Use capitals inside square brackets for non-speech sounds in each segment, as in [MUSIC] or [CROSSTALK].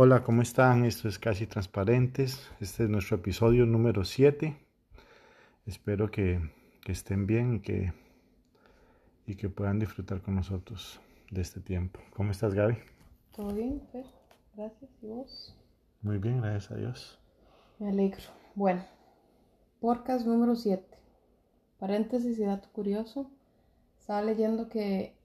Hola, ¿cómo están? Esto es Casi Transparentes. Este es nuestro episodio número 7. Espero que, que estén bien y que, y que puedan disfrutar con nosotros de este tiempo. ¿Cómo estás, Gaby? Todo bien, Fer. Gracias. ¿Y vos? Muy bien, gracias a Dios. Me alegro. Bueno, podcast número 7. Paréntesis y dato curioso. Estaba leyendo que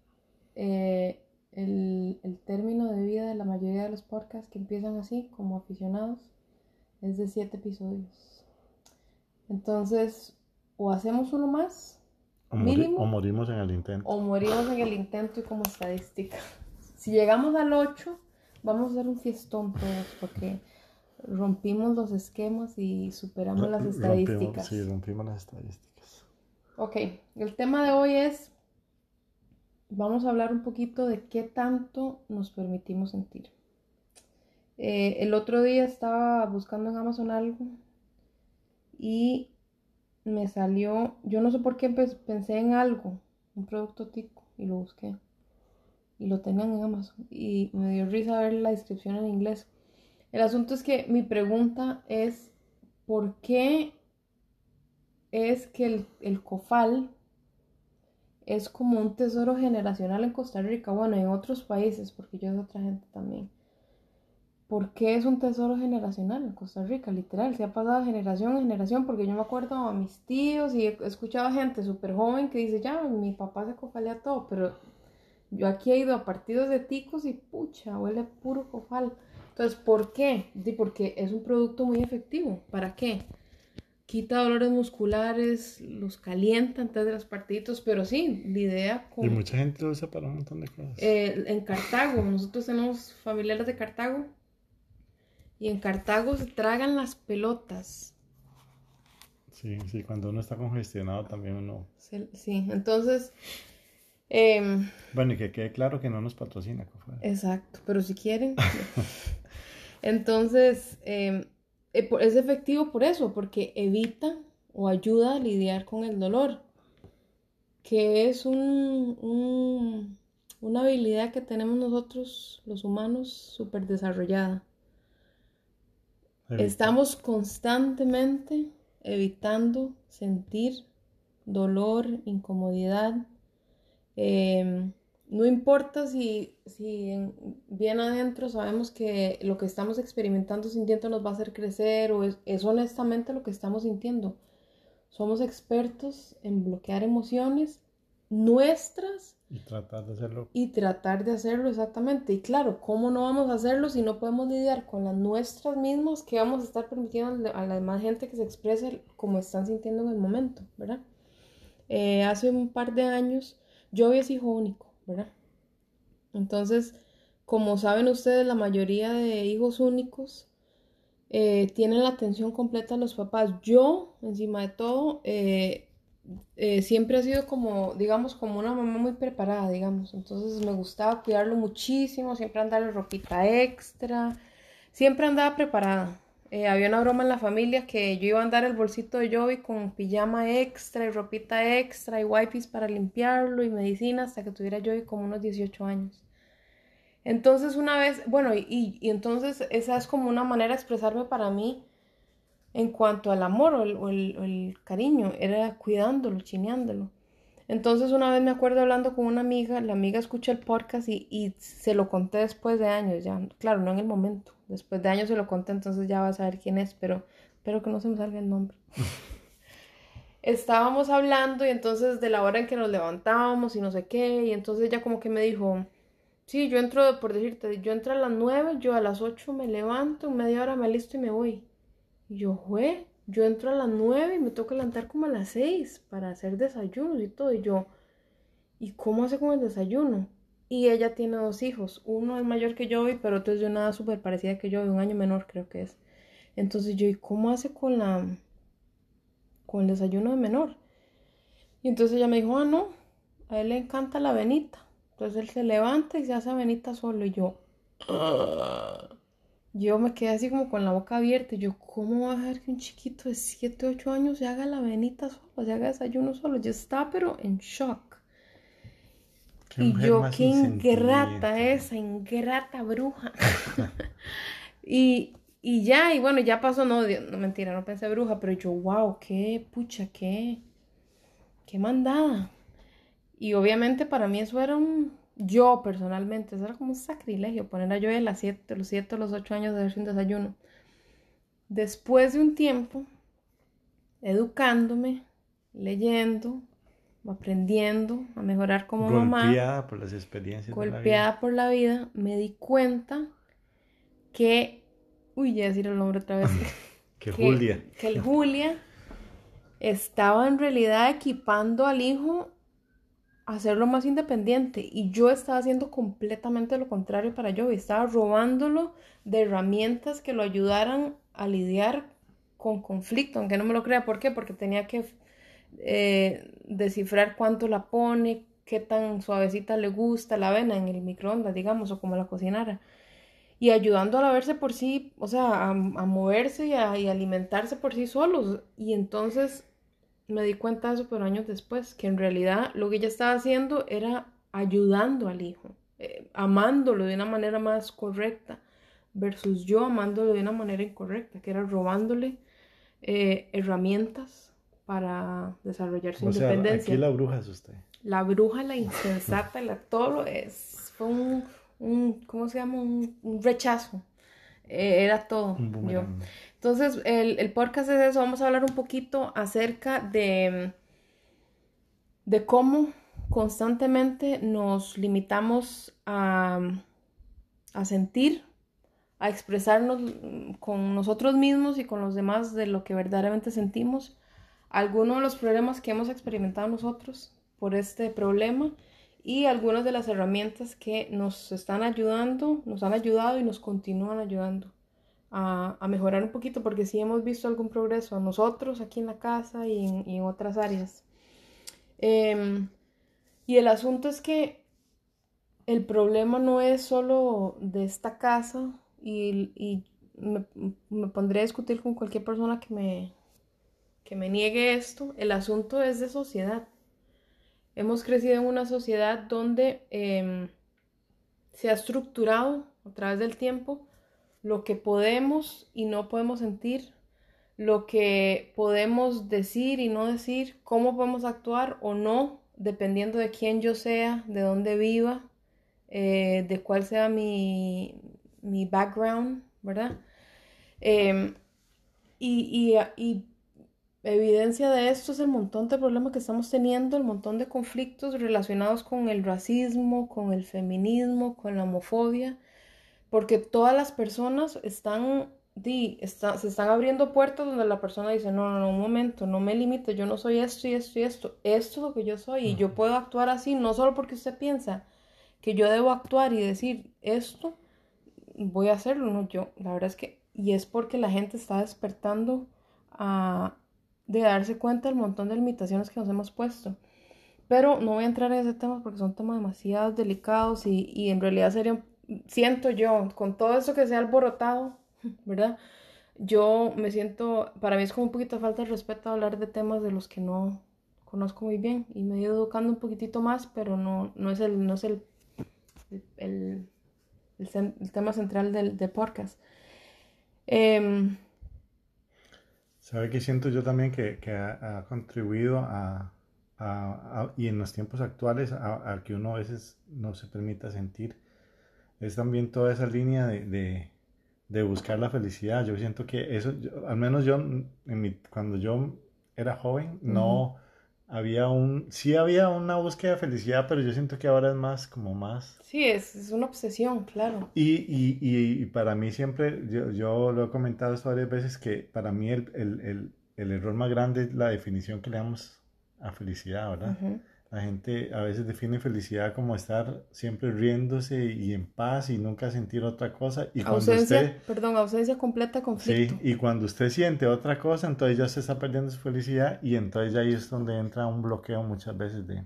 eh, el, el término de vida de la mayoría de los podcasts que empiezan así, como aficionados, es de 7 episodios. Entonces, o hacemos uno más, O, Mínimo. o morimos en el intento. o morimos en el intento y como estadística. [LAUGHS] Si llegamos al 8, vamos a hacer un fiestón todos, porque rompimos los esquemas y superamos las estadísticas. Rompimos, sí, rompimos las estadísticas. Ok, el tema de hoy es, vamos a hablar un poquito de qué tanto nos permitimos sentir. Eh, el otro día estaba buscando en Amazon algo y me salió, yo no sé por qué pensé en algo, un producto tico, y lo busqué. Y lo tenían en Amazon. Y me dio risa ver la descripción en inglés. El asunto es que mi pregunta es, ¿por qué es que el, el cofal es como un tesoro generacional en Costa Rica, bueno, en otros países, porque yo es otra gente también. ¿Por qué es un tesoro generacional en Costa Rica? Literal, se ha pasado generación en generación, porque yo me acuerdo a mis tíos y he escuchado a gente súper joven que dice, ya, mi papá se cofalea todo, pero yo aquí he ido a partidos de ticos y pucha, huele puro cofal. Entonces, ¿por qué? Porque es un producto muy efectivo. ¿Para qué? Quita dolores musculares, los calienta antes de los partiditos, pero sí, la idea Y con... mucha gente lo usa para un montón de cosas. eh, en Cartago, nosotros tenemos familiares de Cartago, y en Cartago se tragan las pelotas. Sí, sí, cuando uno está congestionado también uno... Sí, entonces, em, Bueno, y que quede claro que no nos patrocina. Exacto, pero si quieren. [LAUGHS] Entonces, em, eh, es efectivo por eso, porque evita o ayuda a lidiar con el dolor, que es un, un- una habilidad que tenemos nosotros, los humanos, súper desarrollada. Evita. Estamos constantemente evitando sentir dolor, incomodidad. Em, no importa si, si en- bien adentro sabemos que lo que estamos experimentando, sintiendo nos va a hacer crecer o es, es honestamente lo que estamos sintiendo. Somos expertos en bloquear emociones nuestras Y tratar de hacerlo. y tratar de hacerlo exactamente. Y claro, ¿cómo no vamos a hacerlo si no podemos lidiar con las nuestras mismas que vamos a estar permitiendo a la demás gente que se exprese como están sintiendo en el momento, ¿verdad? Eh, hace un par de años yo es hijo único, Entonces, como saben ustedes, la mayoría de hijos únicos eh, tienen la atención completa de los papás. Yo, encima de todo, eh, eh, siempre he sido como, digamos, como una mamá muy preparada, digamos. Entonces me gustaba cuidarlo muchísimo, siempre andarle ropita extra, siempre andaba preparada. Eh, había una broma en la familia que yo iba a andar el bolsito de Joey con pijama extra y ropita extra y wipes para limpiarlo y medicina hasta que tuviera Joey como unos 18 años. Entonces una vez, bueno, y, y entonces esa es como una manera de expresarme para mí en cuanto al amor o el, el- o el cariño, era cuidándolo, chineándolo. Entonces una vez me acuerdo hablando con una amiga, la amiga escucha el podcast y, y se lo conté después de años, ya, claro, no en el momento, después de años se lo conté, entonces ya va a saber quién es, pero espero que no se me salga el nombre. [LAUGHS] Estábamos hablando y entonces de la hora en que nos levantábamos y no sé qué, y entonces ella como que me dijo, sí, yo entro, por decirte, yo entro a las 9, yo a las 8 me levanto, media hora me listo y me voy. Y yo, jue, yo entro a las 9 y me que levantar como a las 6 para hacer desayunos y todo. Y yo, ¿y cómo hace con el desayuno? Y ella tiene dos hijos. Uno es mayor que yo, pero otro es de una súper parecida que yo, de un año menor creo que es. Entonces yo, ¿y cómo hace con la con el desayuno de menor? Y entonces ella me dijo, ah, no, a él le encanta la avenita. Entonces él se levanta y se hace avenita solo. Y yo, "Ah". Yo me quedé así como con la boca abierta. Yo, ¿cómo va a dejar que un chiquito de 7, 8 años se haga la avenita solo, se haga desayuno solo? Yo estaba pero en shock. Y yo, qué ingrata esa, ingrata bruja. [LAUGHS] Y, y ya, y bueno, ya pasó, no, no mentira, no pensé bruja, pero yo, wow, qué pucha, qué, qué mandada. Y obviamente para mí eso era un, yo personalmente, eso era como un sacrilegio, poner a yo a 7, los 7 los 8 años de hacer un desayuno. Después de un tiempo, educándome, leyendo, aprendiendo a mejorar como mamá. Golpeada por las experiencias. Golpeada por la vida, me di cuenta que, uy, ya decir el nombre otra vez. [LAUGHS] que, Julia. Que el Julia estaba en realidad equipando al hijo hacerlo más independiente y yo estaba haciendo completamente lo contrario para yo, estaba robándolo de herramientas que lo ayudaran a lidiar con conflicto, aunque no me lo crea, ¿por qué? Porque tenía que eh, descifrar cuánto la pone, qué tan suavecita le gusta la avena en el microondas, digamos, o como la cocinara. Y ayudando a verse por sí, o sea, a, moverse y a alimentarse por sí solos. Y entonces me di cuenta de eso, pero años después, que en realidad lo que ella estaba haciendo era ayudando al hijo, eh, amándolo de una manera más correcta, versus yo amándolo de una manera incorrecta, que era robándole eh, herramientas para desarrollar su independencia. aquí la bruja es usted. La bruja, la [LAUGHS] insensata, la todo lo es. Fue un, un ¿cómo se llama? Un, rechazo. Eh, era todo. Yo. Entonces, el, el, podcast es eso. Vamos a hablar un poquito acerca de, de cómo constantemente nos limitamos a, a sentir, a expresarnos con nosotros mismos y con los demás de lo que verdaderamente sentimos algunos de los problemas que hemos experimentado nosotros por este problema y algunas de las herramientas que nos están ayudando, nos han ayudado y nos continúan ayudando a, mejorar un poquito porque sí hemos visto algún progreso nosotros aquí en la casa y en, otras áreas. Em, y el asunto es que el problema no es solo de esta casa y, me, pondré a discutir con cualquier persona que me, que me niegue esto, el asunto es de sociedad. Hemos crecido en una sociedad donde em, se ha estructurado a través del tiempo lo que podemos y no podemos sentir, lo que podemos decir y no decir, cómo podemos actuar o no, dependiendo de quién yo sea, de dónde viva, eh, de cuál sea mi, mi background, ¿verdad? Em, y, y, y Evidencia de esto es el montón de problemas que estamos teniendo, el montón de conflictos relacionados con el racismo, con el feminismo, con la homofobia, porque todas las personas están, di, se están abriendo puertas donde la persona dice, no, no, no, un momento, no me limite, yo no soy esto y esto y esto, esto es lo que yo soy y yo puedo actuar así, no solo porque usted piensa que yo debo actuar y decir esto, voy a hacerlo, no, yo, la verdad es que, y es porque la gente está despertando a de darse cuenta del montón de limitaciones que nos hemos puesto. Pero no voy a entrar en ese tema porque son temas demasiado delicados y, y en realidad sería, siento yo, con todo eso que se ha alborotado, [LAUGHS] ¿verdad? Yo me siento, para mí es como un poquito de falta de respeto hablar de temas de los que no conozco muy bien y me he ido educando un poquitito más, pero no, no es el, no es el, el, el, tema central del, podcast. Eh, ¿Sabe que siento yo también que, ha, contribuido a, y en los tiempos actuales a, que uno a veces no se permita sentir? Es también toda esa línea de, buscar la felicidad. Yo siento que eso, al menos yo, en cuando yo era joven, no había un, sí había una búsqueda de felicidad, pero yo siento que ahora es más, como más. Sí, es, es una obsesión, claro. Y, y, y, para mí siempre, yo, yo, lo he comentado esto varias veces, que para mí el, el, el, el error más grande es la definición que le damos a felicidad, ¿verdad? La gente a veces define felicidad como estar siempre riéndose y en paz y nunca sentir otra cosa. Y ausencia, cuando usted, perdón, ausencia completa, conflicto. Sí, y cuando usted siente otra cosa, entonces ya se está perdiendo su felicidad y entonces ya ahí es donde entra un bloqueo muchas veces de...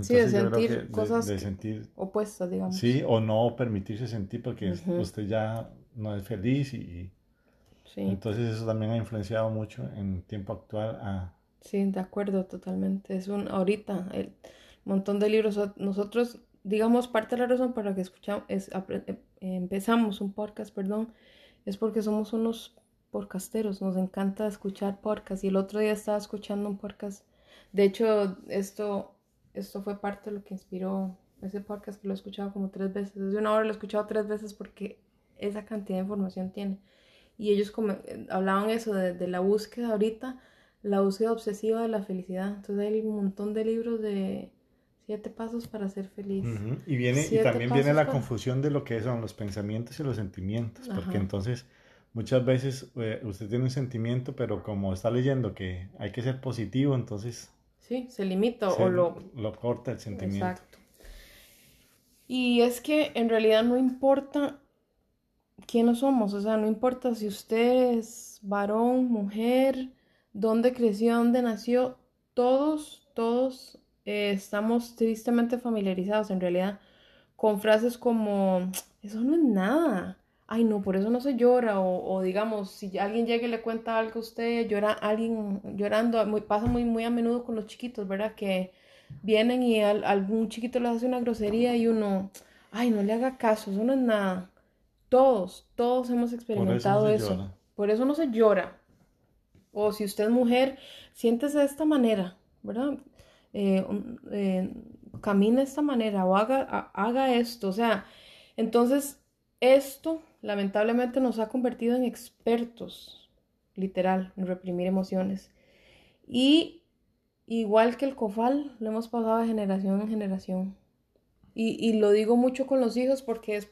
sí, de sentir cosas de, sentir, opuestas, digamos. Sí, o no permitirse sentir porque usted ya no es feliz y... Sí. Entonces eso también ha influenciado mucho en tiempo actual a Sí, de acuerdo, totalmente. Es un, ahorita, el montón de libros, nosotros digamos, parte de la razón por la que escuchamos, es, eh, empezamos un podcast, perdón, es porque somos unos podcasteros, nos encanta escuchar podcasts. Y el otro día estaba escuchando un podcast, de hecho, esto, esto fue parte de lo que inspiró ese podcast que lo he escuchado como tres veces, desde una hora lo he escuchado tres veces porque esa cantidad de información tiene. Y ellos como, eh, hablaban eso de, de la búsqueda ahorita, la búsqueda obsesiva de la felicidad. Entonces hay un montón de libros de siete pasos para ser feliz. Y viene y también viene la confusión de lo que son los pensamientos y los sentimientos, porque entonces muchas veces eh, usted tiene un sentimiento, pero como está leyendo que hay que ser positivo, entonces sí, se limita o lo lo corta el sentimiento. Exacto. Y es que en realidad no importa quiénes somos, o sea, no importa si usted es varón, mujer, dónde creció, dónde nació, todos, todos eh, estamos tristemente familiarizados en realidad con frases como, eso no es nada, ay no, por eso no se llora, o, digamos, si alguien llega y le cuenta algo a usted, llora alguien llorando, muy, pasa muy, muy a menudo con los chiquitos, ¿verdad? Que vienen y algún chiquito le hace una grosería y uno, ay, no le haga caso, eso no es nada. Todos, todos hemos experimentado eso. Por eso no se llora. O si usted es mujer, siéntese de esta manera, ¿verdad? Eh, eh, camine de esta manera o haga, haga esto. O sea, entonces esto lamentablemente nos ha convertido en expertos, literal, en reprimir emociones. Y igual que el COFAL, lo hemos pasado de generación en generación. Y, y lo digo mucho con los hijos porque es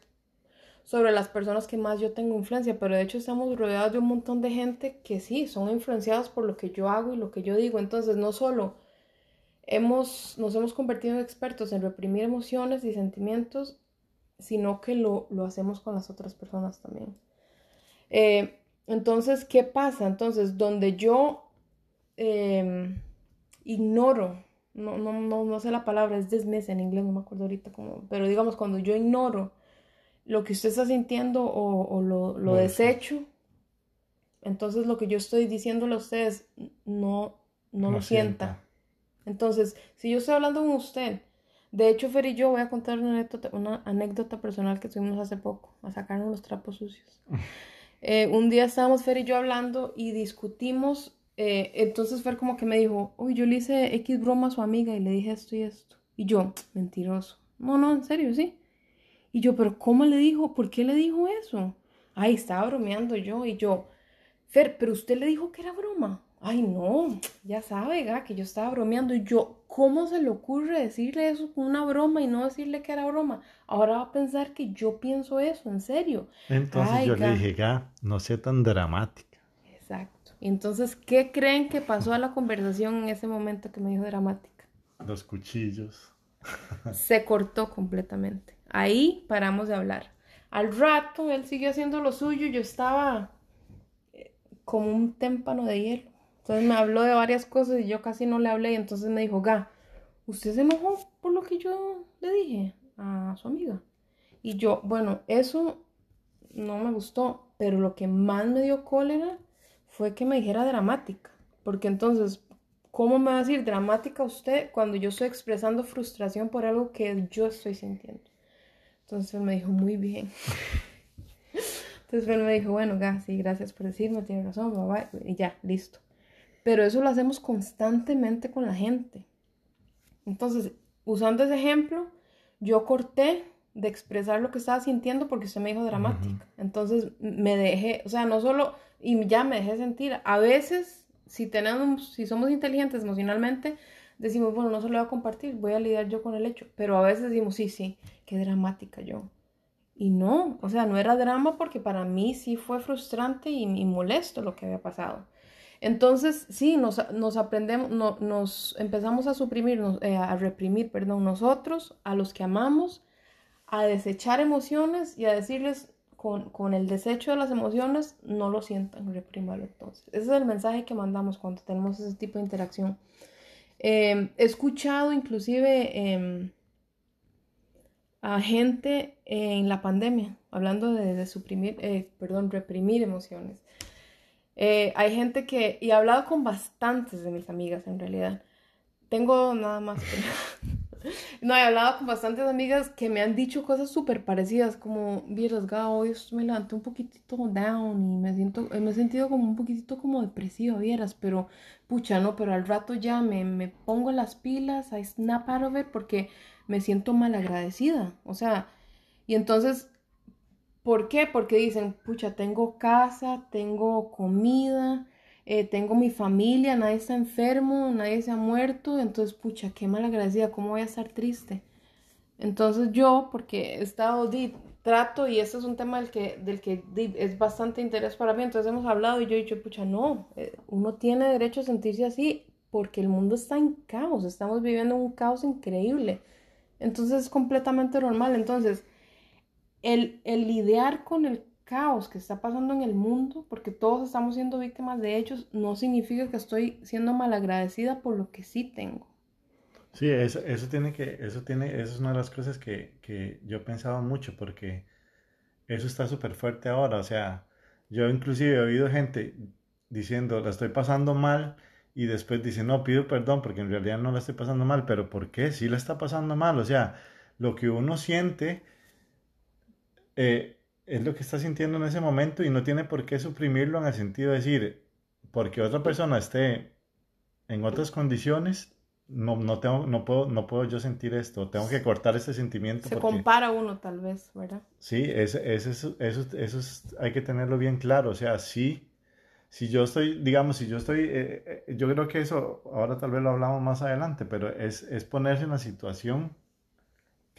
sobre las personas que más yo tengo influencia, pero de hecho estamos rodeados de un montón de gente que sí, son influenciados por lo que yo hago y lo que yo digo. Entonces, no solo hemos, nos hemos convertido en expertos en reprimir emociones y sentimientos, sino que lo, hacemos con las otras personas también. Eh, entonces, ¿qué pasa? Entonces, donde yo em, ignoro, no, no, no, no sé la palabra, es dismiss en inglés, no me acuerdo ahorita cómo, pero digamos, cuando yo ignoro lo que usted está sintiendo o, lo, desecho, entonces lo que yo estoy diciéndole a ustedes no, no, lo sienta. Entonces, si yo estoy hablando con usted, de hecho, Fer y yo voy a contar una anécdota, una anécdota personal que tuvimos hace poco, a sacarnos los trapos sucios. [LAUGHS] Eh, un día estábamos Fer y yo hablando y discutimos, eh, entonces Fer como que me dijo, uy, yo le hice X broma a su amiga y le dije esto y esto. Y yo, mentiroso. No, no, en serio, sí. Y yo, pero ¿cómo le dijo? ¿Por qué le dijo eso? Ay, estaba bromeando yo. Y yo, Fer, pero usted le dijo que era broma. Ay, no, ya sabe, ga, que yo estaba bromeando. Y yo, ¿cómo se le ocurre decirle eso con una broma y no decirle que era broma? Ahora va a pensar que yo pienso eso, en serio. Entonces yo le dije, ga, no sea tan dramática. Exacto. Entonces, ¿qué creen que pasó a la conversación en ese momento que me dijo dramática? Los cuchillos. se cortó completamente. Ahí paramos de hablar. Al rato él siguió haciendo lo suyo yo estaba eh, como un témpano de hielo. Entonces me habló de varias cosas y yo casi no le hablé y entonces me dijo, Ga, ¿usted se enojó por lo que yo le dije a su amiga? Y yo, bueno, eso no me gustó, pero lo que más me dio cólera fue que me dijera dramática, porque entonces, ¿cómo me va a decir dramática usted cuando yo estoy expresando frustración por algo que yo estoy sintiendo? Entonces él me dijo, muy bien. Entonces él me dijo, bueno, sí, gracias por decirme, tiene razón, y ya, listo. Pero eso lo hacemos constantemente con la gente. Entonces, usando ese ejemplo, yo corté de expresar lo que estaba sintiendo porque usted me dijo dramática. Entonces me dejé, o sea, no solo, y ya me dejé sentir. A veces, si tenemos, si somos inteligentes emocionalmente, decimos, bueno, no se lo voy a compartir, voy a lidiar yo con el hecho. Pero a veces decimos, sí, sí, qué dramática yo. Y no, o sea, no era drama porque para mí sí fue frustrante y, molesto lo que había pasado. Entonces, sí, nos, nos aprendemos, nos empezamos a suprimir, eh, a reprimir, perdón, nosotros, a los que amamos, a desechar emociones y a decirles con, con, el desecho de las emociones, no lo sientan, reprímalo entonces. Ese es el mensaje que mandamos cuando tenemos ese tipo de interacción. Em, he escuchado inclusive em, a gente en la pandemia hablando de, suprimir, eh, perdón, reprimir emociones. Eh, hay gente que, y he hablado con bastantes de mis amigas en realidad. Tengo nada más que [LAUGHS] no, he hablado con bastantes amigas que me han dicho cosas súper parecidas, como, vieras, Gao, hoy me levanté un poquitito down y me siento, me he sentido como un poquitito como depresiva, vieras, pero, pucha, no, pero al rato ya me, me pongo las pilas, I snap out of it porque me siento mal agradecida, o sea, y entonces, ¿por qué? Porque dicen, pucha, tengo casa, tengo comida, eh, tengo mi familia, nadie está enfermo, nadie se ha muerto, entonces, pucha, qué mal agradecida, ¿cómo voy a estar triste? Entonces yo, porque he estado, di, trato, y este es un tema del que, del que es bastante interés para mí, entonces hemos hablado y yo he dicho, pucha, no, eh, uno tiene derecho a sentirse así porque el mundo está en caos, estamos viviendo un caos increíble, entonces es completamente normal, entonces el, el lidiar con el caos que está pasando en el mundo, porque todos estamos siendo víctimas de ellos, no significa que estoy siendo malagradecida por lo que sí tengo. Sí, eso, eso tiene que, eso tiene, eso es una de las cosas que, que yo pensaba mucho, porque eso está súper fuerte ahora. O sea, yo inclusive he oído gente diciendo, la estoy pasando mal, y después dice, no, pido perdón, porque en realidad no la estoy pasando mal, pero ¿por qué? Sí la está pasando mal. O sea, lo que uno siente, eh, es lo que está sintiendo en ese momento y no tiene por qué suprimirlo en el sentido de decir, porque otra persona esté en otras condiciones, no, no, tengo, no, puedo, no puedo yo sentir esto, tengo que cortar ese sentimiento. Se compara uno tal vez, ¿verdad? Sí, eso, eso, eso, eso hay que tenerlo bien claro, o sea, sí, si yo estoy, digamos, si yo estoy, eh, eh, yo creo que eso, ahora tal vez lo hablamos más adelante, pero es, es ponerse en la situación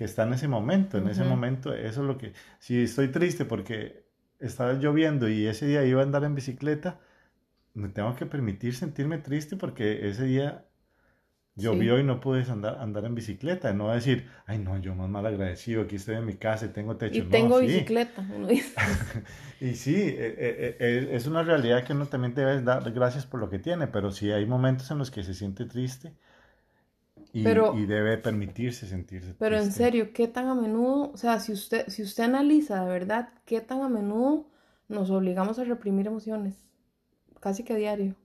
que está en ese momento, en ese momento, eso es lo que, si estoy triste porque estaba lloviendo y ese día iba a andar en bicicleta, me tengo que permitir sentirme triste porque ese día llovió y no pude andar, andar en bicicleta, no decir, ay no, yo más mal agradecido, aquí estoy en mi casa y tengo techo. Y tengo bicicleta, [LAUGHS] y sí, e, e, e, es una realidad que uno también debe dar gracias por lo que tiene, pero si hay momentos en los que se siente triste, y, y, debe permitirse sentirse. Pero en serio, ¿qué tan a menudo, o sea, si usted, si usted analiza de verdad, qué tan a menudo nos obligamos a reprimir emociones? Casi que a diario.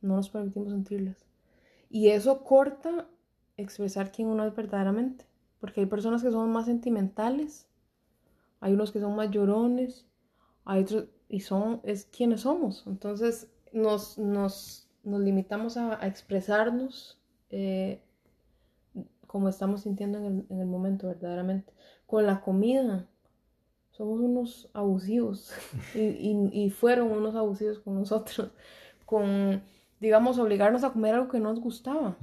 No nos permitimos sentirlas. Y eso corta expresar quién uno es verdaderamente. Porque hay personas que son más sentimentales, hay unos que son más llorones, hay otros, y son, es quienes somos. Entonces nos, nos, nos limitamos a, a expresarnos eh, como estamos sintiendo en el, momento, verdaderamente. Con la comida, somos unos abusivos [LAUGHS] y, fueron unos abusivos con nosotros, con, digamos, obligarnos a comer algo que no nos gustaba.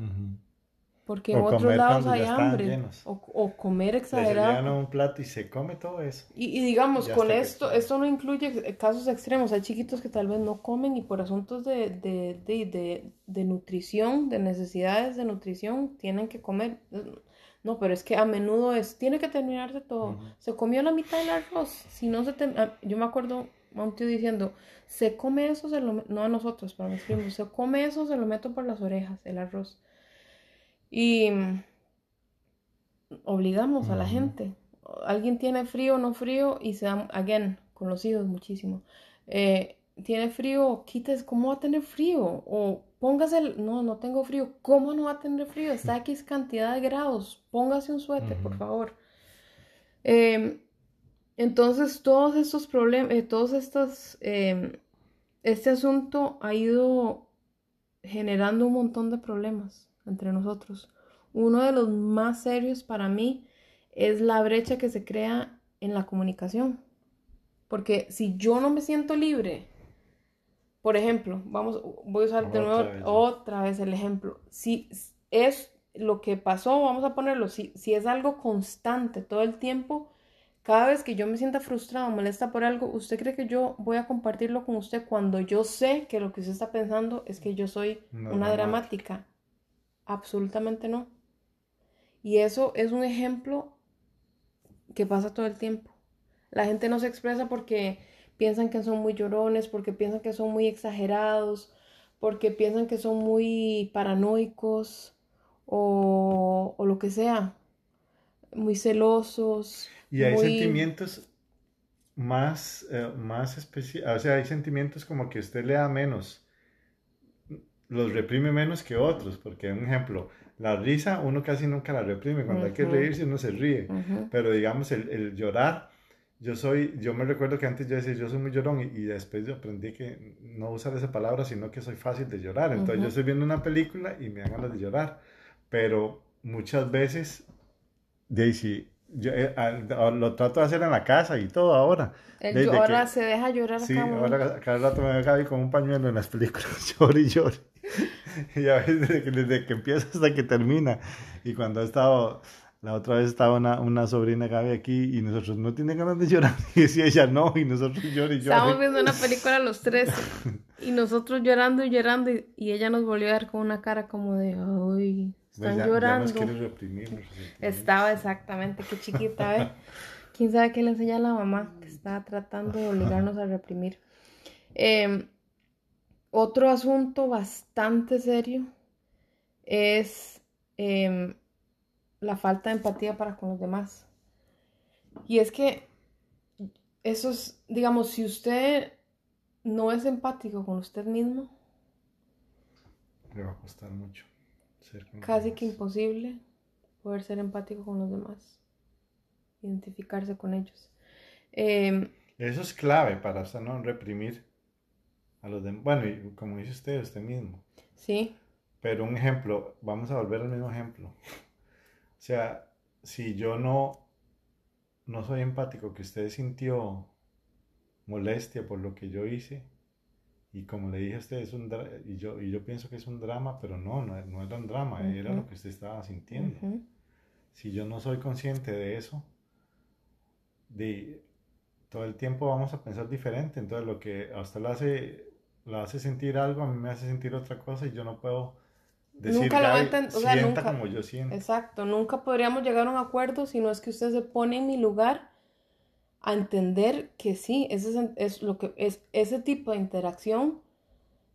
Porque en otros lados hay hambre. O, comer exagerado. Se un plato y se come todo eso. Y, digamos, con esto, esto no incluye casos extremos. Hay chiquitos que tal vez no comen y por asuntos de, de, de, de, nutrición, de necesidades de nutrición, tienen que comer. No, pero es que a menudo es, tiene que terminarse todo. Se comió la mitad del arroz. Si no se ah, Yo me acuerdo a un tío diciendo, se come eso, se lo... no a nosotros, para mis primos, se come eso, se lo meto por las orejas, el arroz. Y obligamos a la gente. Alguien tiene frío o no frío y se da, again, con los hijos muchísimo. Eh, tiene frío, quites, ¿cómo va a tener frío? O póngase, el, no, no tengo frío, ¿cómo no va a tener frío? Está [LAUGHS] X cantidad de grados, póngase un suéter, por favor. Em, entonces, todos estos problemas, eh, todos estos, em, este asunto ha ido generando un montón de problemas entre nosotros. Uno de los más serios para mí es la brecha que se crea en la comunicación. Porque si yo no me siento libre, por ejemplo, vamos, voy a usar de nuevo otra vez el ejemplo. Si es lo que pasó, vamos a ponerlo, si, si es algo constante todo el tiempo, cada vez que yo me sienta frustrada o molesta por algo, ¿usted cree que yo voy a compartirlo con usted cuando yo sé que lo que usted está pensando es que yo soy una dramática? Absolutamente no. Y eso es un ejemplo que pasa todo el tiempo. La gente no se expresa porque piensan que son muy llorones, porque piensan que son muy exagerados, porque piensan que son muy paranoicos o, lo que sea, muy celosos. Y hay sentimientos más, eh, más especiales, o sea, hay sentimientos como que usted le da menos los reprime menos que otros, porque un ejemplo, La risa uno casi nunca la reprime, cuando hay que reírse uno se ríe, pero digamos el, el, llorar, yo soy, yo me recuerdo que antes yo decía yo soy muy llorón y, después yo aprendí que no usar esa palabra, sino que soy fácil de llorar, entonces yo estoy viendo una película y me dan ganas de llorar, pero muchas veces, Daisy, yo, eh, lo trato de hacer en la casa y todo ahora. El ahora se deja llorar Sí, ahora cada rato me Gaby con un pañuelo en las películas, [LAUGHS] lloro y lloro. [LAUGHS] y a veces desde que, desde que empieza hasta que termina. Y cuando he estado, la otra vez estaba una, una sobrina Gaby aquí y nosotros no tiene ganas de llorar. [LAUGHS] Y decía ella no, y nosotros lloramos y lloramos. Estábamos viendo una película los tres [LAUGHS] y nosotros llorando y llorando y, y ella nos volvió a ver con una cara como de, ay, están llorando. Estaba exactamente, qué chiquita, ¿eh? ¿Quién sabe qué le enseña a la mamá que está tratando de obligarnos a reprimir? Em, otro asunto bastante serio es em, la falta de empatía para con los demás. Y es que eso es, digamos, si usted no es empático con usted mismo, le va a costar mucho. Casi que imposible poder ser empático con los demás, identificarse con ellos. Em, Eso es clave para no reprimir a los demás. Bueno, y como dice usted, usted mismo. Sí. Pero un ejemplo, vamos a volver al mismo ejemplo. O sea, si yo no, no soy empático, que usted sintió molestia por lo que yo hice, y como le dije a usted, es un y yo, y yo pienso que es un drama, pero no, no, no era un drama, era lo que usted estaba sintiendo. Si yo no soy consciente de eso, de, todo el tiempo vamos a pensar diferente. Entonces lo que a usted lo hace, lo hace sentir algo, a mí me hace sentir otra cosa y yo no puedo decir nunca lo o sea, nunca, como yo siento. Exacto, nunca podríamos llegar a un acuerdo si no es que usted se pone en mi lugar a entender que sí, ese es, lo que es ese tipo de interacción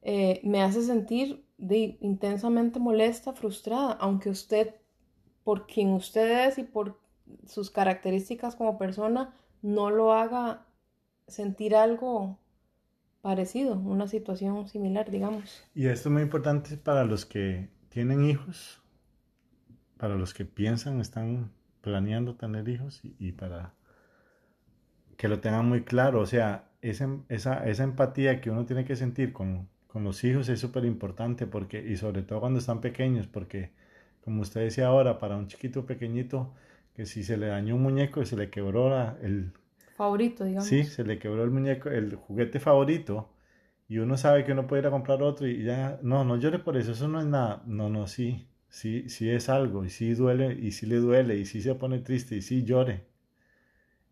eh, me hace sentir de, intensamente molesta, frustrada, aunque usted, por quien usted es y por sus características como persona, no lo haga sentir algo parecido, una situación similar, digamos. Y esto es muy importante para los que tienen hijos, para los que piensan, están planeando tener hijos y para que lo tengan muy claro. O sea, esa, esa, esa empatía que uno tiene que sentir con, con los hijos es súper importante porque, y sobre todo cuando están pequeños, porque como usted decía ahora, para un chiquito pequeñito, que si se le dañó un muñeco y se le quebró la, el... Favorito, digamos. Sí, se le quebró el muñeco, el juguete favorito, y uno sabe que uno puede ir a comprar otro y ya, no, no llore por eso, eso no es nada. No, no, sí, sí, sí es algo, y sí duele, y sí le duele, y sí se pone triste, y sí llore.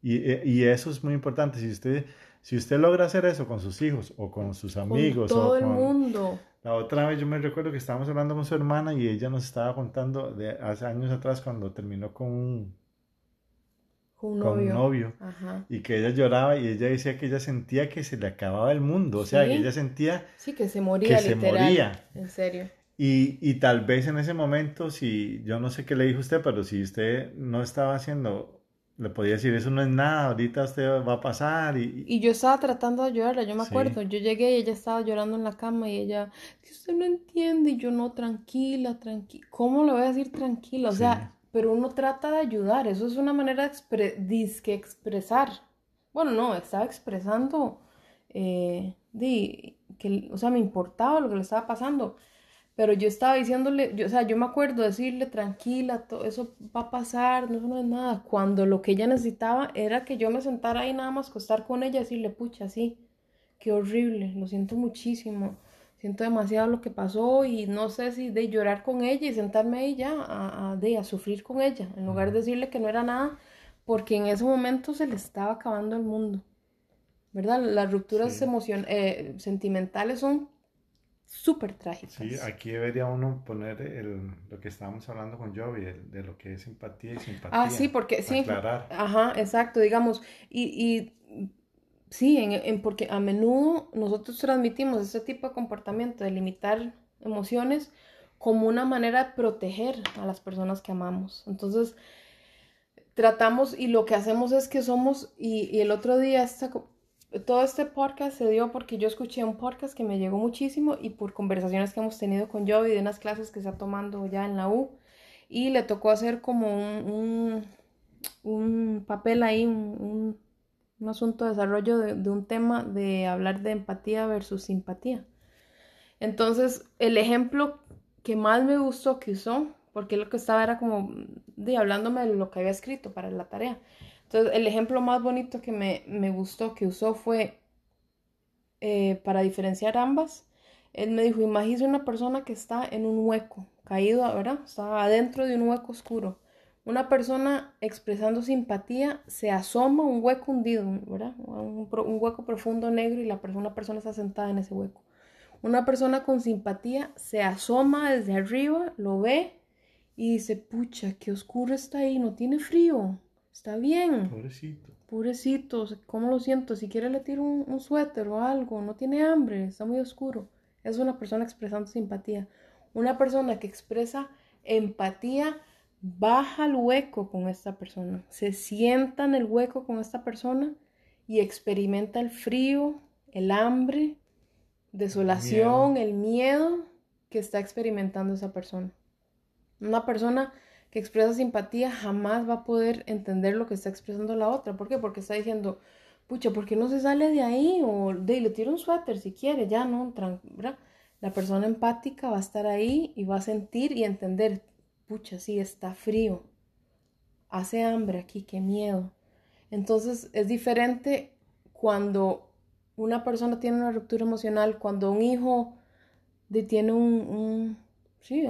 Eh, y, eso es muy importante. Si usted, si usted logra hacer eso con sus hijos o con sus amigos. Con todo el mundo. La otra vez yo me recuerdo que estábamos hablando con su hermana y ella nos estaba contando de hace años atrás cuando terminó con un, con un novio. Y que ella lloraba y ella decía que ella sentía que se le acababa el mundo. O sea, que ella sentía sí, que se moría. Que se moría. En serio. Y, y tal vez en ese momento, si yo no sé qué le dijo usted, pero si usted no estaba haciendo le podía decir, eso no es nada, ahorita usted va a pasar. Y, y yo estaba tratando de ayudarla, yo me acuerdo, yo llegué y ella estaba llorando en la cama y ella, que usted no entiende, y yo no, tranquila, tranquila, ¿cómo le voy a decir tranquila? O sea, pero uno trata de ayudar, eso es una manera de expresar. Bueno, no, estaba expresando, eh, que, o sea, me importaba lo que le estaba pasando. Pero yo estaba diciéndole, yo, o sea, yo me acuerdo decirle, tranquila, todo eso va a pasar, no, no es nada. Cuando lo que ella necesitaba era que yo me sentara ahí nada más, acostar con ella decirle, pucha, sí, qué horrible, lo siento muchísimo, siento demasiado lo que pasó y no sé si de llorar con ella y sentarme ahí ya a, de, a sufrir con ella, en lugar de decirle que no era nada, porque en ese momento se le estaba acabando el mundo. ¿Verdad? Las rupturas eh, sentimentales son súper trágicas. Sí, aquí debería uno poner el, lo que estábamos hablando con Jovi, de lo que es simpatía y simpatía. Ah, sí, porque sí. Ajá, exacto, digamos. Y, y sí, en, porque a menudo nosotros transmitimos ese tipo de comportamiento de limitar emociones como una manera de proteger a las personas que amamos. Entonces, tratamos y lo que hacemos es que somos, y, el otro día esta todo este podcast se dio porque yo escuché un podcast que me llegó muchísimo y por conversaciones que hemos tenido con Joey de unas clases que está tomando ya en la U y le tocó hacer como un, un, papel ahí, un, asunto de desarrollo de, un tema de hablar de empatía versus simpatía. Entonces, el ejemplo que más me gustó que usó, porque lo que estaba era como de hablándome de lo que había escrito para la tarea. Entonces, el ejemplo más bonito que me, me gustó que usó fue eh, para diferenciar ambas. Él me dijo, imagínese una persona que está en un hueco, caído, ¿verdad? Está adentro de un hueco oscuro. Una persona expresando simpatía se asoma a un hueco hundido, ¿verdad? Un, un, hueco profundo negro y la persona, una persona está sentada en ese hueco. Una persona con simpatía se asoma desde arriba, lo ve y dice, pucha, qué oscuro está ahí, no tiene frío, está bien. Pobrecito. Pobrecito, ¿cómo lo siento? Si quiere le tiro un, suéter o algo, no tiene hambre, está muy oscuro. Es una persona expresando simpatía. Una persona que expresa empatía baja al hueco con esta persona, se sienta en el hueco con esta persona y experimenta el frío, el hambre, desolación, el miedo que está experimentando esa persona. Una persona que expresa simpatía jamás va a poder entender lo que está expresando la otra. ¿Por qué? Porque está diciendo, pucha, ¿por qué no se sale de ahí? O de, le tira un suéter si quiere, ya no, La persona empática va a estar ahí y va a sentir y entender, pucha, sí, está frío, hace hambre aquí, qué miedo. Entonces es diferente cuando una persona tiene una ruptura emocional, cuando un hijo tiene un, sí,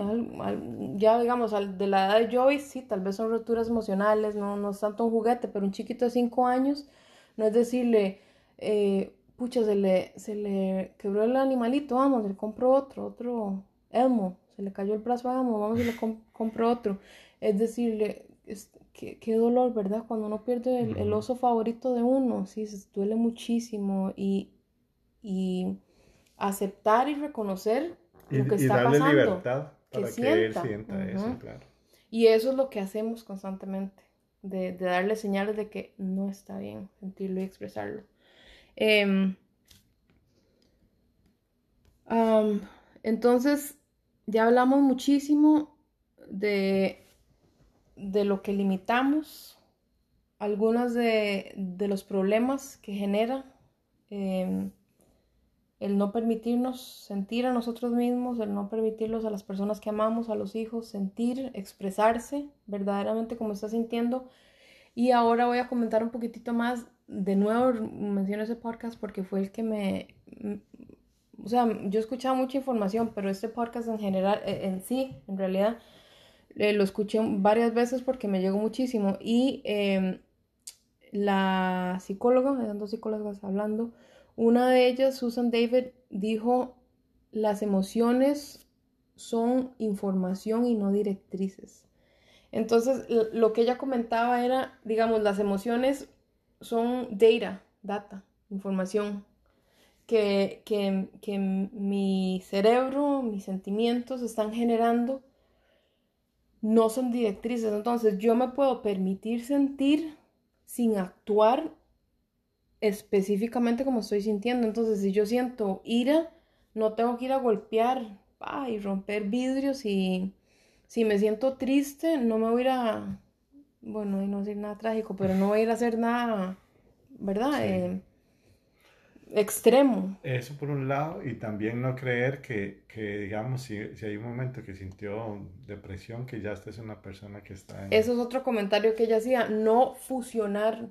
ya digamos, de la edad de Joyce, sí, tal vez son rupturas emocionales, no, no es tanto un juguete, pero un chiquito de 5 años, no es decirle, eh, pucha, se le, se le quebró el animalito, vamos, le compro otro, otro Elmo, se le cayó el brazo a Elmo, vamos y le compro otro. Es decirle, qué, dolor, ¿verdad? Cuando uno pierde el, oso favorito de uno, sí, se duele muchísimo y, aceptar y reconocer lo que está darle pasando. libertad para que, él sienta eso, claro. Y eso es lo que hacemos constantemente, de, darle señales de que no está bien sentirlo y expresarlo. Em, entonces, ya hablamos muchísimo de de lo que limitamos, algunos de, los problemas que genera em, el no permitirnos sentir a nosotros mismos, el no permitirlos a las personas que amamos, a los hijos, sentir, expresarse verdaderamente como está sintiendo. Y ahora voy a comentar un poquitito más, de nuevo menciono ese podcast porque fue el que me... O sea, yo he escuchado mucha información, pero este podcast en general, e, en sí, en realidad, eh, lo escuché varias veces porque me llegó muchísimo. Y em, la psicóloga, eran dos psicólogas hablando, una de ellas, Susan David, dijo, las emociones son información y no directrices. Entonces, lo que ella comentaba era, digamos, las emociones son data, data, información, que, que, que mi cerebro, mis sentimientos están generando no son directrices. Entonces yo me puedo permitir sentir sin actuar específicamente como estoy sintiendo. Entonces si yo siento ira, no tengo que ir a golpear y romper vidrios y si me siento triste, no me voy a ir a, bueno, y no decir nada trágico, pero no voy a ir a hacer nada, ¿verdad? Eh, extremo. Eso por un lado, y también no creer que, que digamos, si, si, hay un momento que sintió depresión, que ya esta es una persona que está en... Eso es otro comentario que ella hacía, no fusionar,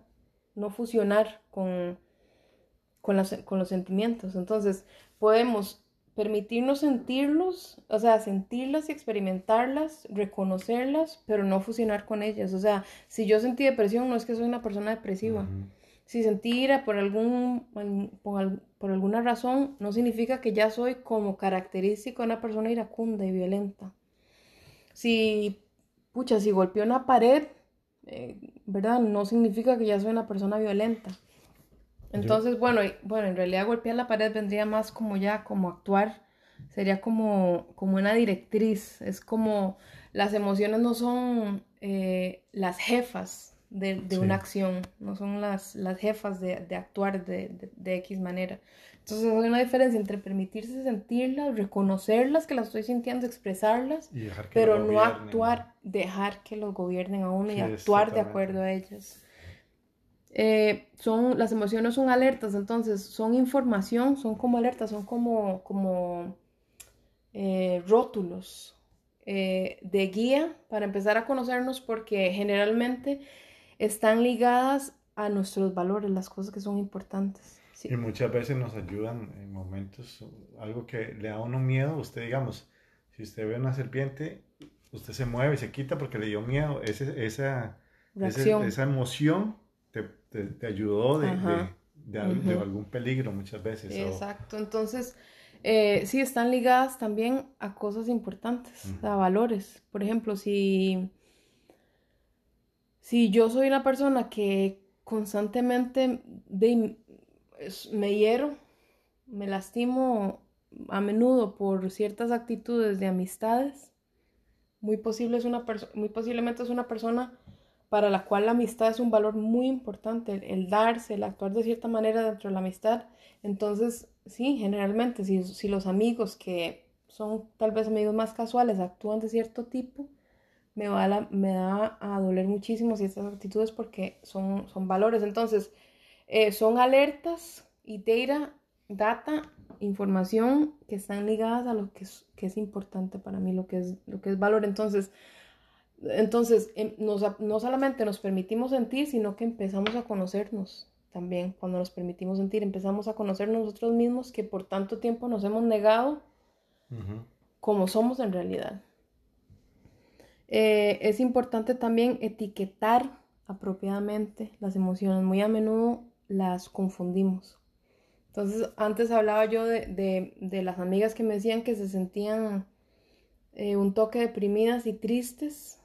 no fusionar con, con, con los sentimientos. Entonces, podemos permitirnos sentirlos, o sea, sentirlas y experimentarlas, reconocerlas, pero no fusionar con ellas. O sea, si yo sentí depresión, no es que soy una persona depresiva. Si sentí ira por, algún, por, alguna razón, no significa que ya soy como característico de una persona iracunda y violenta. Si, pucha, si golpeé una pared, eh, ¿verdad? No significa que ya soy una persona violenta. Entonces, bueno, bueno, en realidad golpear la pared vendría más como ya, como actuar, sería como, como una directriz, es como las emociones no son eh, las jefas de, una acción, no son las, las jefas de, actuar de, de, X manera. Entonces hay una diferencia entre permitirse sentirlas, reconocerlas, que las estoy sintiendo, expresarlas, pero no actuar, dejar que los gobiernen a uno y actuar de acuerdo a ellas. Eh, son, las emociones son alertas, entonces son información, son como alertas, son como, como eh, rótulos eh, de guía para empezar a conocernos porque generalmente están ligadas a nuestros valores, las cosas que son importantes. Y muchas veces nos ayudan en momentos, algo que le da a uno miedo, usted digamos, si usted ve una serpiente, usted se mueve y se quita porque le dio miedo, ese, esa, esa emoción te, te, ayudó de, de, algún peligro muchas veces. Exacto, entonces eh, sí están ligadas también a cosas importantes, a valores. Por ejemplo, si, si yo soy una persona que constantemente me hiero, me lastimo a menudo por ciertas actitudes de amistades. Muy, posible es una muy posiblemente es una persona para la cual la amistad es un valor muy importante, el, darse, el actuar de cierta manera dentro de la amistad. Entonces, sí, generalmente, si, si los amigos que son tal vez amigos más casuales actúan de cierto tipo, me va, me da a doler muchísimo ciertas actitudes porque son, son valores. Entonces, eh, son alertas y data, data, información que están ligadas a lo que es, que es importante para mí, lo que es, lo que es valor. Entonces, entonces em, no solamente nos permitimos sentir, sino que empezamos a conocernos también. Cuando nos permitimos sentir, empezamos a conocer nosotros mismos que por tanto tiempo nos hemos negado como somos en realidad. Eh, es importante también etiquetar apropiadamente las emociones. Muy a menudo las confundimos. Entonces, antes hablaba yo de, las amigas que me decían que se sentían eh, un toque deprimidas y tristes,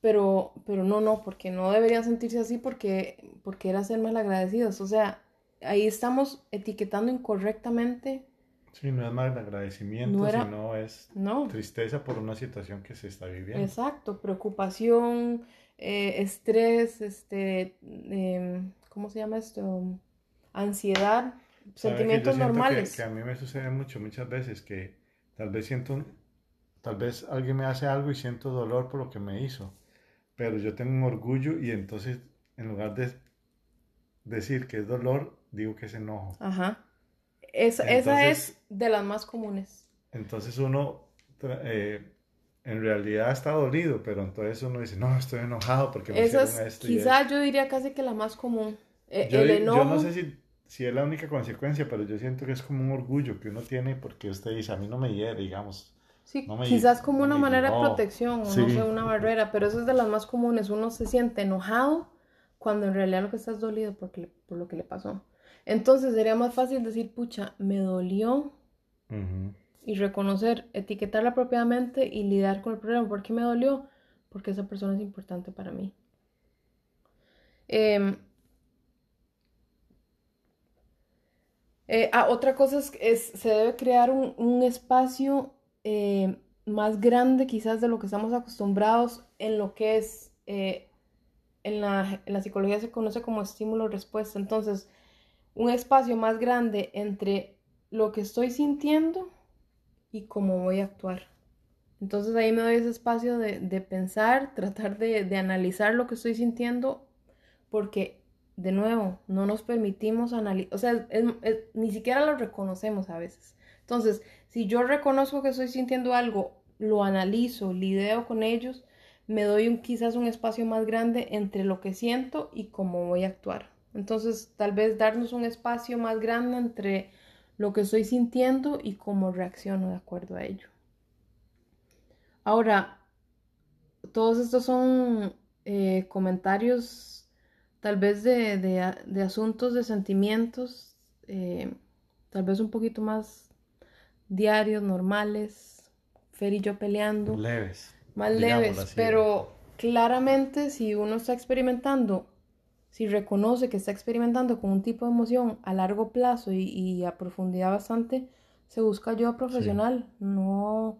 pero, pero no, no, porque no deberían sentirse así porque, porque era ser malagradecidos. O sea, ahí estamos etiquetando incorrectamente. Sí, no es malagradecimiento, sino es tristeza por una situación que se está viviendo. Exacto, preocupación, eh, estrés, este, em, ¿cómo se llama esto? Ansiedad, sentimientos normales. Que, a mí me sucede mucho, muchas veces, que tal vez siento, tal vez alguien me hace algo y siento dolor por lo que me hizo, pero yo tengo un orgullo y entonces en lugar de decir que es dolor, digo que es enojo. Ajá. Esa es de las más comunes. Entonces uno eh, en realidad está dolido, pero entonces uno dice, no, estoy enojado porque me hicieron esto. Quizás yo diría casi que la más común. Eh, yo, el enojo. Yo no sé si, si, es la única consecuencia, pero yo siento que es como un orgullo que uno tiene porque usted dice, a mí no me hiere, digamos. Sí, quizás como una manera de protección, o no sé, una barrera, pero eso es de las más comunes. Uno se siente enojado cuando en realidad lo que está es dolido porque por lo que le pasó. Entonces sería más fácil decir, pucha, me dolió y reconocer, etiquetarla apropiadamente y lidiar con el problema. ¿Por qué me dolió? Porque esa persona es importante para mí. Em, eh, ah, otra cosa es, que se debe crear un, espacio eh, más grande quizás de lo que estamos acostumbrados en lo que es, eh, en, la, en la psicología se conoce como estímulo-respuesta. Entonces, un espacio más grande entre lo que estoy sintiendo y cómo voy a actuar. Entonces ahí me doy ese espacio de, pensar, tratar de, analizar lo que estoy sintiendo, porque de nuevo, no nos permitimos analizar, o sea, ni siquiera lo reconocemos a veces. Entonces, si yo reconozco que estoy sintiendo algo, lo analizo, lidio con ellos, me doy un, quizás un espacio más grande entre lo que siento y cómo voy a actuar. Entonces, tal vez darnos un espacio más grande entre lo que estoy sintiendo y cómo reacciono de acuerdo a ello. Ahora, todos estos son eh, comentarios tal vez de, asuntos, de sentimientos, eh, tal vez un poquito más diarios, normales, Fer y yo peleando. Leves. Más leves, pero claramente si uno está experimentando si reconoce que está experimentando con un tipo de emoción a largo plazo y, a profundidad bastante, se busca ayuda profesional. No,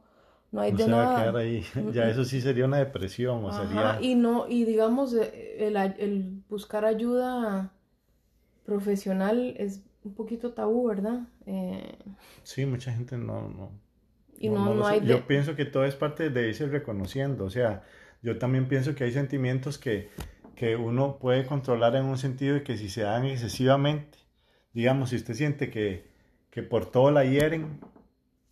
no hay No de se va a nada. quedar ahí. [LAUGHS] Ya eso sí sería una depresión o Ajá, sería... y no, y digamos, eh, el, el buscar ayuda profesional es un poquito tabú, ¿verdad? Eh, Sí, mucha gente no, no, y no- no, hay de- Yo pienso que todo es parte de irse reconociendo. O sea, yo también pienso que hay sentimientos que, que uno puede controlar en un sentido de que si se dan excesivamente, digamos, si usted siente que, que por todo la hieren,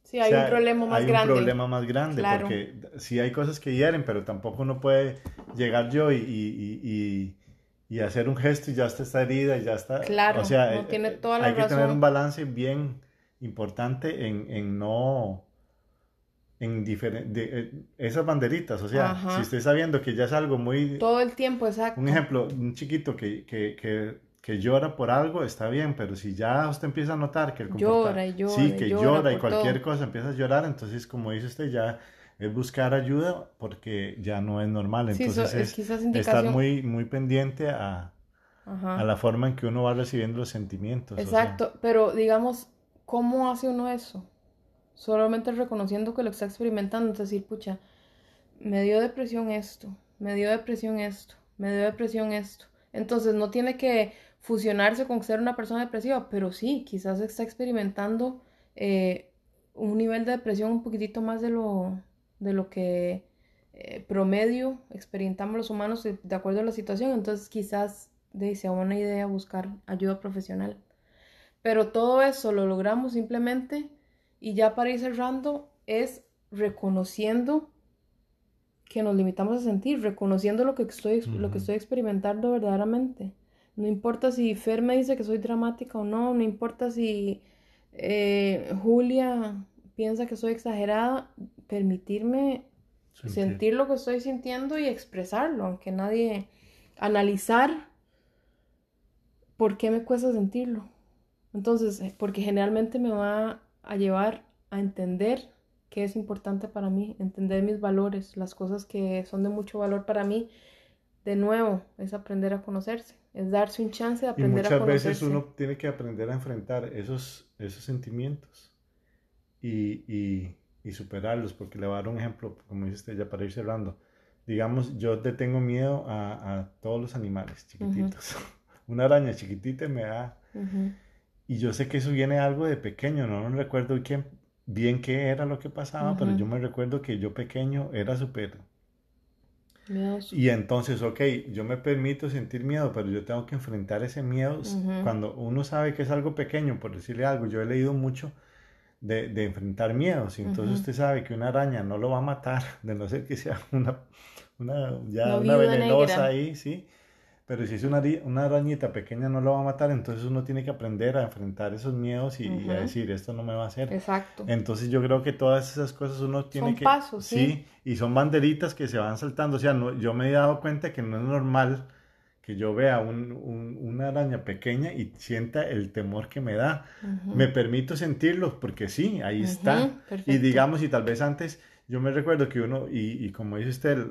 Sí, hay o sea, un problema más hay grande. un problema más grande, Claro. porque sí hay cosas que hieren, pero tampoco uno puede llegar yo y, y, y, y- y hacer un gesto y ya está, está herida y ya está. Claro, o sea, no eh, tiene eh, toda la hay que tener razón. un balance bien importante en, en no en diferentes esas banderitas, o sea, Ajá. si usted está viendo que ya es algo muy Todo el tiempo, exacto. un ejemplo, un chiquito que, que, que, que llora por algo está bien, pero si ya usted empieza a notar que el Llora y llora sí, que llora llora y cualquier todo. cosa empieza a llorar, entonces como dice usted ya es buscar ayuda porque ya no es normal, Sí, eso entonces es es estar muy muy pendiente a, Ajá. a la forma en que uno va recibiendo los sentimientos. o sea, Exacto, pero digamos, ¿cómo hace uno eso? Solamente reconociendo que lo está experimentando, es decir, pucha, me dio depresión esto, me dio depresión esto, me dio depresión esto. Entonces no tiene que fusionarse con ser una persona depresiva, pero sí, quizás está experimentando eh, un nivel de depresión un poquitito más de lo, de lo que eh, promedio experimentamos los humanos de, de acuerdo a la situación. Entonces quizás de, sea buena idea buscar ayuda profesional. Pero todo eso lo logramos simplemente y ya para ir cerrando es reconociendo que nos limitamos a sentir, reconociendo lo que estoy, lo que estoy experimentando verdaderamente. No importa si Fer me dice que soy dramática o no, no importa si eh, Julia piensa que soy exagerada, permitirme sentir. sentir lo que estoy sintiendo y expresarlo, aunque nadie analizar por qué me cuesta sentirlo. Entonces, eh, porque generalmente me va a llevar a entender qué es importante para mí, entender mis valores, las cosas que son de mucho valor para mí. De nuevo, es aprender a conocerse, es darse un chance de Y aprender a muchas conocerse. veces uno tiene que aprender a enfrentar esos, esos sentimientos y, y, y superarlos, porque le voy a dar un ejemplo, como dice usted ya para ir cerrando. Digamos, yo le tengo miedo a, a todos los animales chiquititos. [LAUGHS] Una araña chiquitita me da... Ujú, Y yo sé que eso viene algo de pequeño, no, no recuerdo bien qué era lo que pasaba, pero yo me recuerdo que yo pequeño era súper... miedoso. Y entonces, ok, yo me permito sentir miedo, pero yo tengo que enfrentar ese miedo cuando uno sabe que es algo pequeño, por decirle algo. Yo he leído mucho de, de enfrentar miedos, y entonces Ujú. usted sabe que una araña no lo va a matar, [LAUGHS] de no ser que sea una, una, ya una venenosa negra. ahí, sí. Pero si es una, una arañita pequeña no lo va a matar, entonces uno tiene que aprender a enfrentar esos miedos y, y a decir, esto no me va a hacer. Exacto. Entonces yo creo que todas esas cosas uno tiene Son que... pasos, sí. y son banderitas que se van saltando. O sea, no- yo me he dado cuenta que no es normal que yo vea un- un- una araña pequeña y sienta el temor que me da. Me permito sentirlo porque sí, ahí Ujú, está. Y perfecto. digamos, y tal vez antes, yo me recuerdo que uno, y, y como dice usted,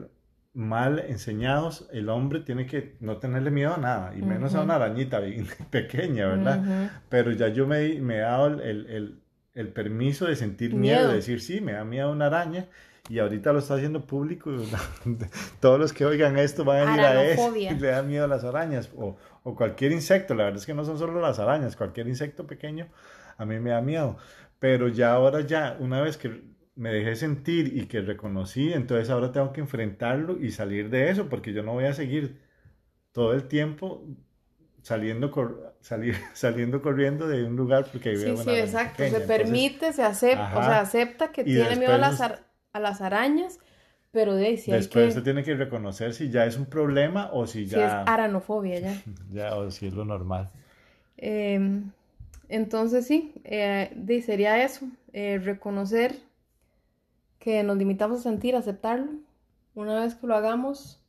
mal enseñados, el hombre tiene que no tenerle miedo a nada, y menos a una arañita [LAUGHS] pequeña, ¿verdad? Pero ya yo me, me he dado el, el- el- el permiso de sentir miedo, Miedo. de decir, sí, me da miedo una araña. Y ahorita lo está haciendo público. [LAUGHS] Todos los que oigan esto van a ir a eso y le da miedo a las arañas. O, o cualquier insecto. La verdad es que no son solo las arañas. Cualquier insecto pequeño a mí me da miedo. Pero ya ahora ya, una vez que me dejé sentir y que reconocí, entonces ahora tengo que enfrentarlo y salir de eso. Porque yo no voy a seguir todo el tiempo saliendo, cor- salir, [LAUGHS] saliendo corriendo de un lugar porque ahí Sí, veo sí, araña exacto. pequeña. Se Entonces, permite, se acepta, o sea, acepta que tiene miedo a las, ar- a las arañas, pero de ahí sí hay Después que, usted tiene que reconocer si ya es un problema o si sí es ya, aranofobia ya. [LAUGHS] ya o si es lo normal. Em, entonces sí, eh, sería eso, eh, reconocer que nos limitamos a sentir, aceptarlo. Una vez que lo hagamos,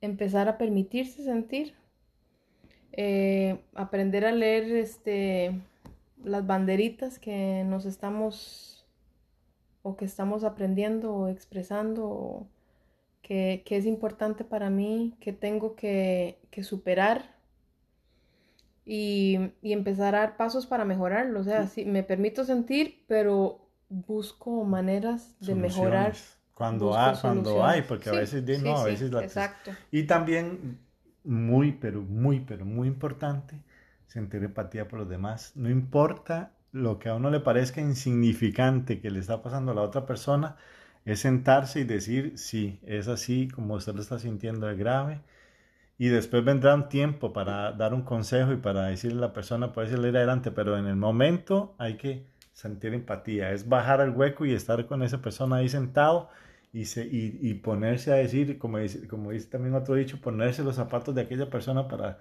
empezar a permitirse sentir, eh, aprender a leer este, las banderitas que nos estamos o que estamos aprendiendo o expresando o que, que es importante para mí, que tengo que, que superar y, y empezar a dar pasos para mejorarlo. O sea, sí, me permito sentir, pero busco maneras de mejorar. Cuando, hay, cuando hay, porque a veces no, a veces la Exacto. Y también muy, pero muy, pero muy importante, sentir empatía por los demás. No importa lo que a uno le parezca insignificante que le está pasando a la otra persona, es sentarse y decir, sí, es así como usted lo está sintiendo, de grave. Y después vendrá un tiempo para dar un consejo y para decirle a la persona, puede ir adelante, pero en el momento hay que sentir empatía, es bajar al hueco y estar con esa persona ahí sentado y, se, y, ponerse a decir, como dice, como dice también otro dicho, ponerse los zapatos de aquella persona para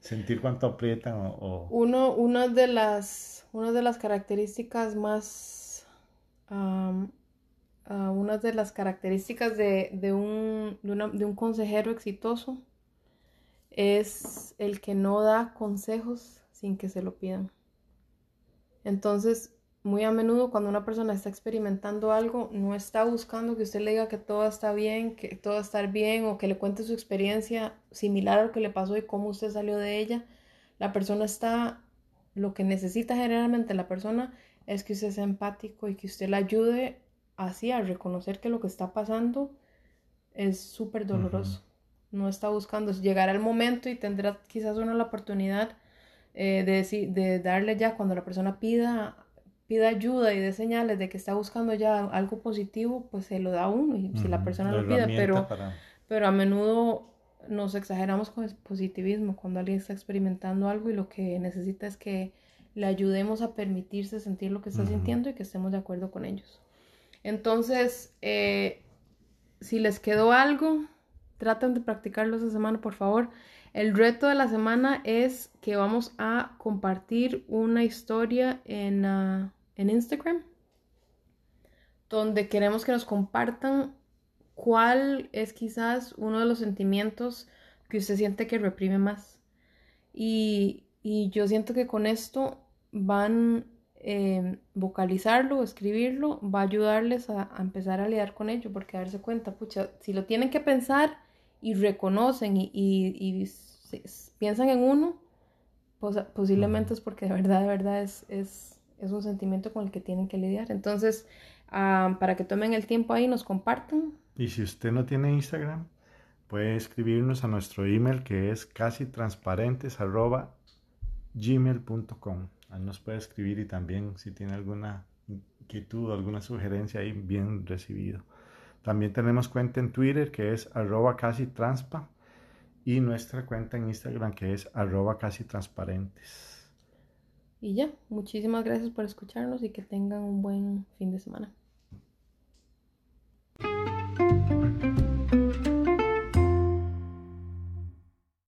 sentir cuánto aprietan o... Uno, una, de las, una de las características más... una de las características de, de, un, de, un consejero exitoso es el que no da consejos sin que se lo pidan. Entonces, muy a menudo cuando una persona está experimentando algo, no está buscando que usted le diga que todo está bien, que todo está bien o que le cuente su experiencia similar a lo que le pasó y cómo usted salió de ella. La persona está, lo que necesita generalmente la persona es que usted sea empático y que usted le ayude así a reconocer que lo que está pasando es súper doloroso. No está buscando, llegar al momento y tendrá quizás una la oportunidad eh, de, decir, de darle ya cuando la persona pida pida ayuda y dé señales de que está buscando ya algo positivo, pues se lo da uno y si la persona lo pide, pero, pero a menudo nos exageramos con el positivismo cuando alguien está experimentando algo y lo que necesita es que le ayudemos a permitirse sentir lo que está sintiendo y que estemos de acuerdo con ellos. Entonces, eh, si les quedó algo, traten de practicarlo esa semana, por favor. El reto de la semana es que vamos a compartir una historia en, ah, en Instagram, donde queremos que nos compartan cuál es quizás uno de los sentimientos que usted siente que reprime más. Y, yo siento que con esto van eh, vocalizarlo, escribirlo, va a ayudarles a, empezar a lidiar con ello, porque a darse cuenta, pucha, si lo tienen que pensar y reconocen y, piensan en uno, pues, posiblemente es porque de verdad, de verdad es, es es un sentimiento con el que tienen que lidiar. Entonces, ah, para que tomen el tiempo ahí, nos compartan. Y si usted no tiene Instagram, puede escribirnos a nuestro email que es casi transparentes gmail.com. Ahí nos puede escribir y también si tiene alguna inquietud alguna sugerencia ahí, bien recibido. También tenemos cuenta en Twitter que es arroba casi transpa y nuestra cuenta en Instagram que es arroba casi transparentes. Y ya, muchísimas gracias por escucharnos y que tengan un buen fin de semana.